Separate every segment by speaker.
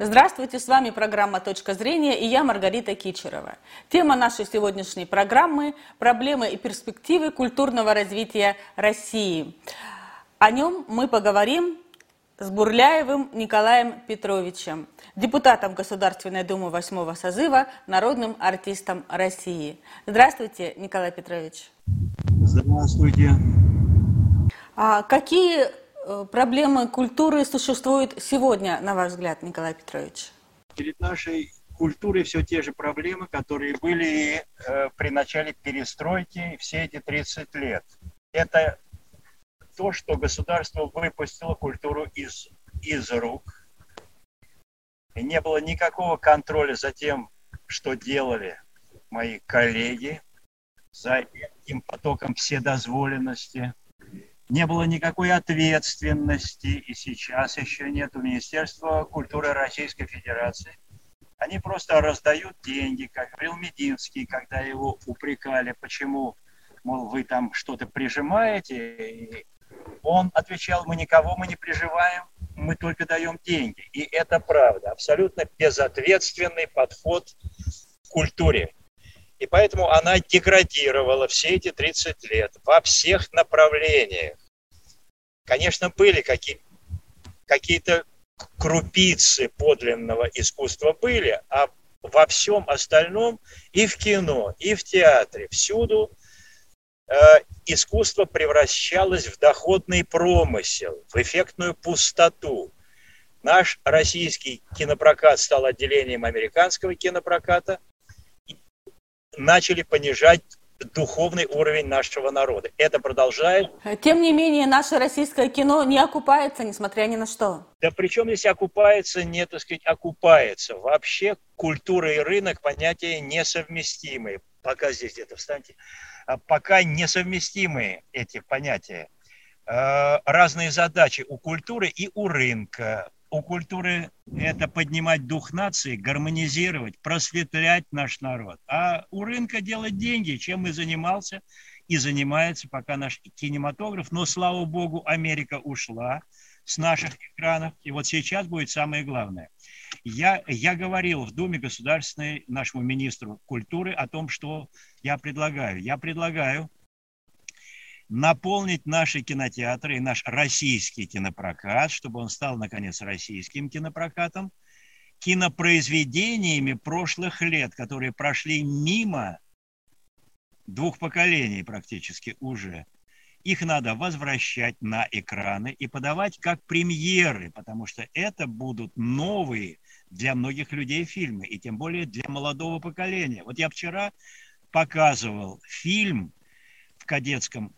Speaker 1: Здравствуйте, с вами программа «Точка зрения» и я Маргарита Кичерова. Тема нашей сегодняшней программы – проблемы и перспективы культурного развития России. О нем мы поговорим с Бурляевым Николаем Петровичем, депутатом Государственной Думы 8 созыва, народным артистом России. Здравствуйте, Николай Петрович.
Speaker 2: Здравствуйте.
Speaker 1: А какие проблемы культуры существуют сегодня, на ваш взгляд, Николай Петрович?
Speaker 2: Перед нашей культурой все те же проблемы, которые были э, при начале перестройки все эти 30 лет. Это то, что государство выпустило культуру из, из рук. И не было никакого контроля за тем, что делали мои коллеги, за этим потоком вседозволенности. Не было никакой ответственности, и сейчас еще нет у Министерства культуры Российской Федерации. Они просто раздают деньги, как говорил Мединский, когда его упрекали, почему, мол, вы там что-то прижимаете, он отвечал, мы никого мы не приживаем, мы только даем деньги. И это правда, абсолютно безответственный подход к культуре. И поэтому она деградировала все эти 30 лет во всех направлениях. Конечно, были какие- какие-то крупицы подлинного искусства были, а во всем остальном и в кино, и в театре, всюду э, искусство превращалось в доходный промысел, в эффектную пустоту. Наш российский кинопрокат стал отделением американского кинопроката. Начали понижать духовный уровень нашего народа. Это продолжает.
Speaker 1: Тем не менее, наше российское кино не окупается, несмотря ни на что.
Speaker 2: Да причем здесь окупается, не, так сказать, окупается. Вообще культура и рынок понятия несовместимые. Пока здесь где-то встаньте. А пока несовместимые эти понятия. Э, разные задачи у культуры и у рынка. У культуры это поднимать дух нации, гармонизировать, просветлять наш народ. А у рынка делать деньги, чем и занимался и занимается пока наш кинематограф. Но, слава богу, Америка ушла с наших экранов. И вот сейчас будет самое главное. Я, я говорил в Думе Государственной нашему министру культуры о том, что я предлагаю. Я предлагаю наполнить наши кинотеатры и наш российский кинопрокат, чтобы он стал, наконец, российским кинопрокатом, кинопроизведениями прошлых лет, которые прошли мимо двух поколений практически уже. Их надо возвращать на экраны и подавать как премьеры, потому что это будут новые для многих людей фильмы, и тем более для молодого поколения. Вот я вчера показывал фильм в кадетском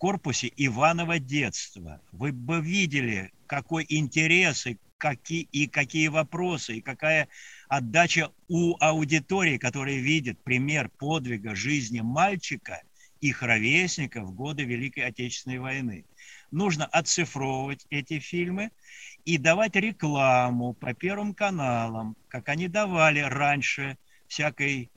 Speaker 2: корпусе Иванова детства. Вы бы видели, какой интерес и какие, и какие вопросы, и какая отдача у аудитории, которая видит пример подвига жизни мальчика, их ровесников в годы Великой Отечественной войны. Нужно оцифровывать эти фильмы и давать рекламу по первым каналам, как они давали раньше всякой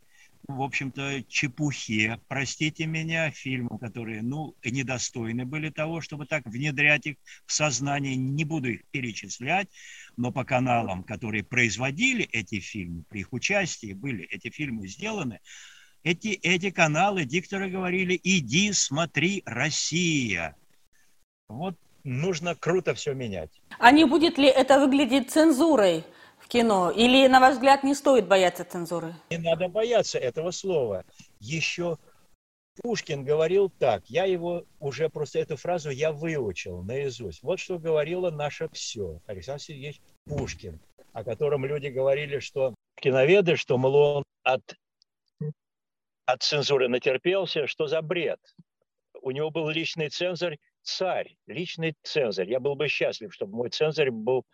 Speaker 2: в общем-то, чепухе, простите меня, фильмы, которые, ну, недостойны были того, чтобы так внедрять их в сознание, не буду их перечислять, но по каналам, которые производили эти фильмы, при их участии были эти фильмы сделаны, эти, эти каналы, дикторы говорили, иди, смотри, Россия. Вот нужно круто все менять.
Speaker 1: А не будет ли это выглядеть цензурой? В кино? Или, на ваш взгляд, не стоит бояться цензуры?
Speaker 2: Не надо бояться этого слова. Еще Пушкин говорил так, я его уже просто эту фразу я выучил наизусть. Вот что говорило наше все. Александр Сергеевич Пушкин, о котором люди говорили, что киноведы, что, мол, он от, от цензуры натерпелся, что за бред. У него был личный цензор, царь, личный цензор. Я был бы счастлив, чтобы мой цензор был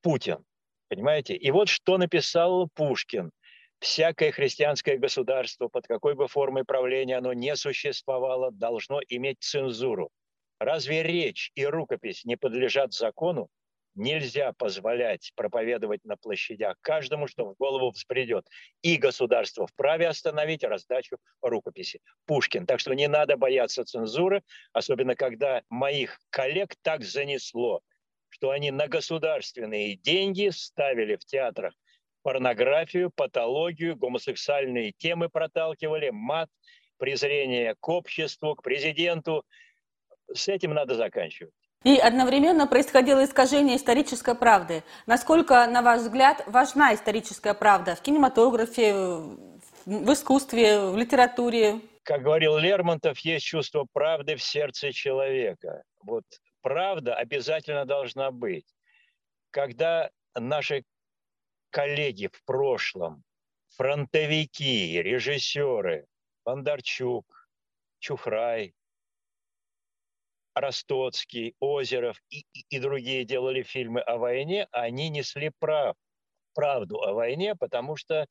Speaker 2: Путин. Понимаете? И вот что написал Пушкин. Всякое христианское государство, под какой бы формой правления оно не существовало, должно иметь цензуру. Разве речь и рукопись не подлежат закону? Нельзя позволять проповедовать на площадях каждому, что в голову взбредет. И государство вправе остановить раздачу рукописи. Пушкин. Так что не надо бояться цензуры, особенно когда моих коллег так занесло что они на государственные деньги ставили в театрах порнографию, патологию, гомосексуальные темы проталкивали, мат, презрение к обществу, к президенту. С этим надо заканчивать.
Speaker 1: И одновременно происходило искажение исторической правды. Насколько, на ваш взгляд, важна историческая правда в кинематографе, в искусстве, в литературе?
Speaker 2: Как говорил Лермонтов, есть чувство правды в сердце человека. Вот правда обязательно должна быть. Когда наши коллеги в прошлом, фронтовики, режиссеры, Бондарчук, Чухрай, Ростоцкий, Озеров и, и, другие делали фильмы о войне, они несли прав, правду о войне, потому что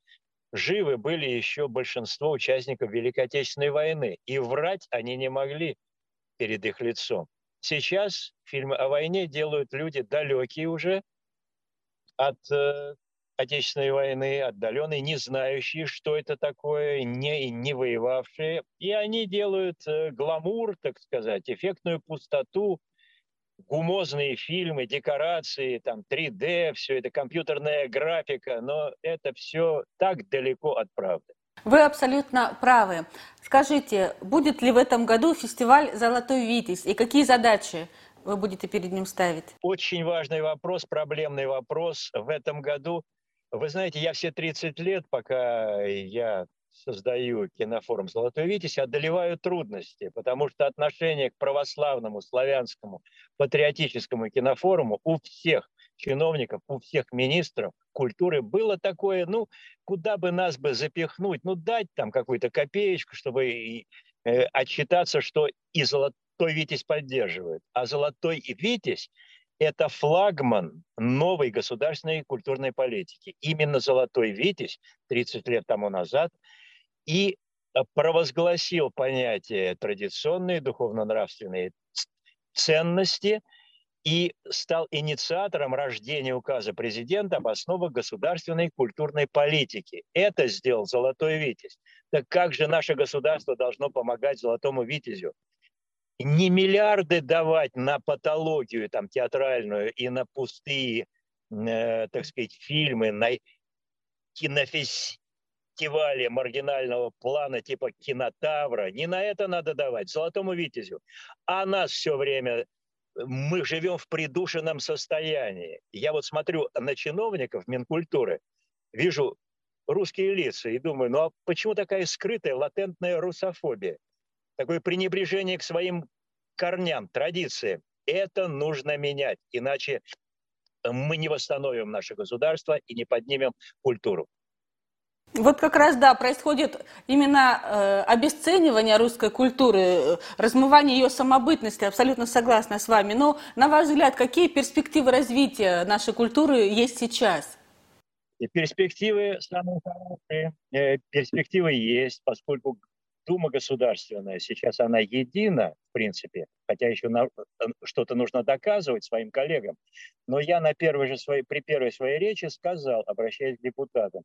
Speaker 2: живы были еще большинство участников Великой Отечественной войны, и врать они не могли перед их лицом. Сейчас фильмы о войне делают люди далекие уже от э, Отечественной войны, отдаленные, не знающие, что это такое, не, не воевавшие. И они делают э, гламур, так сказать, эффектную пустоту, гумозные фильмы, декорации, там 3D, все это компьютерная графика, но это все так далеко от правды.
Speaker 1: Вы абсолютно правы. Скажите, будет ли в этом году фестиваль «Золотой Витязь» и какие задачи вы будете перед ним ставить?
Speaker 2: Очень важный вопрос, проблемный вопрос. В этом году вы знаете, я все 30 лет, пока я создаю кинофорум «Золотой Витязь», одолеваю трудности, потому что отношение к православному, славянскому, патриотическому кинофоруму у всех чиновников, у всех министров культуры было такое, ну, куда бы нас бы запихнуть, ну, дать там какую-то копеечку, чтобы и, э, отчитаться, что и «Золотой Витязь» поддерживает. А «Золотой Витязь» это флагман новой государственной культурной политики. Именно «Золотой Витязь» 30 лет тому назад и э, провозгласил понятие традиционные духовно-нравственные ценности и стал инициатором рождения указа президента об основах государственной культурной политики. Это сделал «Золотой Витязь». Так как же наше государство должно помогать «Золотому Витязю»? не миллиарды давать на патологию там, театральную и на пустые, э, так сказать, фильмы, на кинофестивали маргинального плана типа кинотавра. Не на это надо давать, золотому витязю. А нас все время мы живем в придушенном состоянии. Я вот смотрю на чиновников Минкультуры, вижу русские лица и думаю, ну а почему такая скрытая, латентная русофобия? такое пренебрежение к своим корням, традициям. Это нужно менять, иначе мы не восстановим наше государство и не поднимем культуру.
Speaker 1: Вот как раз, да, происходит именно э, обесценивание русской культуры, э, размывание ее самобытности, абсолютно согласна с вами. Но, на ваш взгляд, какие перспективы развития нашей культуры есть сейчас?
Speaker 2: Перспективы самые хорошие. Э, перспективы есть, поскольку Дума государственная, сейчас она едина, в принципе, хотя еще э, что-то нужно доказывать своим коллегам. Но я на первой же своей, при первой своей речи сказал, обращаясь к депутатам,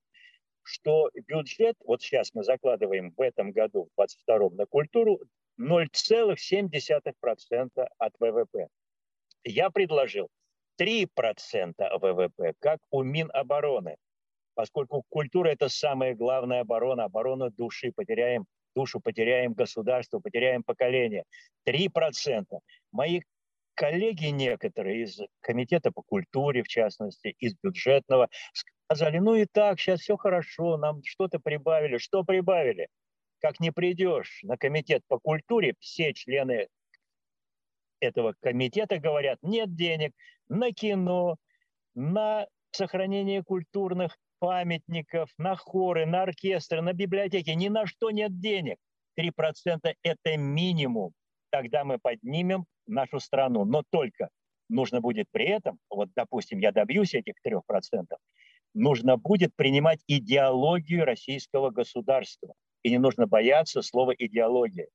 Speaker 2: что бюджет, вот сейчас мы закладываем в этом году, в 22 на культуру, 0,7% от ВВП. Я предложил 3% ВВП, как у Минобороны, поскольку культура – это самая главная оборона, оборона души. Потеряем душу потеряем, государство потеряем поколение. Три процента. Мои коллеги некоторые из комитета по культуре, в частности, из бюджетного, сказали, ну и так, сейчас все хорошо, нам что-то прибавили. Что прибавили? Как не придешь на комитет по культуре, все члены этого комитета говорят, нет денег на кино, на сохранение культурных памятников, на хоры, на оркестры, на библиотеки. Ни на что нет денег. 3% – это минимум. Тогда мы поднимем нашу страну. Но только нужно будет при этом, вот, допустим, я добьюсь этих 3%, нужно будет принимать идеологию российского государства. И не нужно бояться слова «идеология»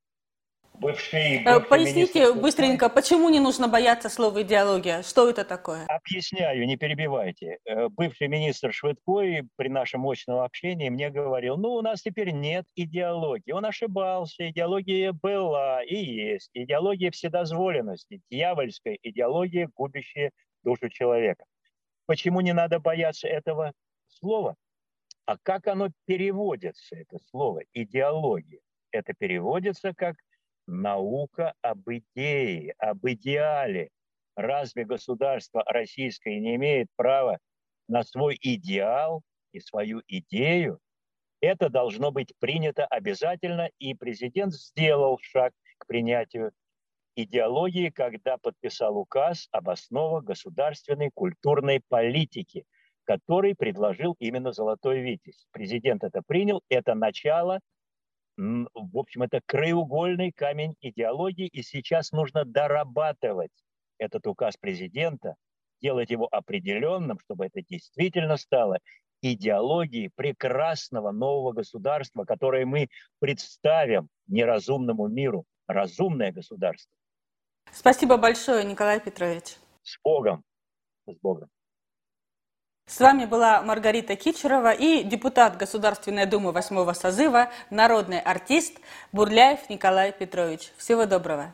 Speaker 1: бывший, э, бывший Поясните министр... быстренько, почему не нужно бояться слова идеология? Что это такое?
Speaker 2: Объясняю, не перебивайте. Э, бывший министр Швыдкой при нашем мощном общении мне говорил, ну, у нас теперь нет идеологии. Он ошибался, идеология была и есть. Идеология вседозволенности, дьявольская идеология, губящая душу человека. Почему не надо бояться этого слова? А как оно переводится, это слово, идеология? Это переводится как наука об идее, об идеале. Разве государство российское не имеет права на свой идеал и свою идею? Это должно быть принято обязательно, и президент сделал шаг к принятию идеологии, когда подписал указ об основах государственной культурной политики – который предложил именно Золотой Витязь. Президент это принял, это начало, в общем, это краеугольный камень идеологии, и сейчас нужно дорабатывать этот указ президента, делать его определенным, чтобы это действительно стало идеологией прекрасного нового государства, которое мы представим неразумному миру. Разумное государство.
Speaker 1: Спасибо большое, Николай Петрович.
Speaker 2: С Богом. С Богом.
Speaker 1: С вами была Маргарита Кичерова и депутат Государственной Думы восьмого созыва, народный артист Бурляев Николай Петрович. Всего доброго.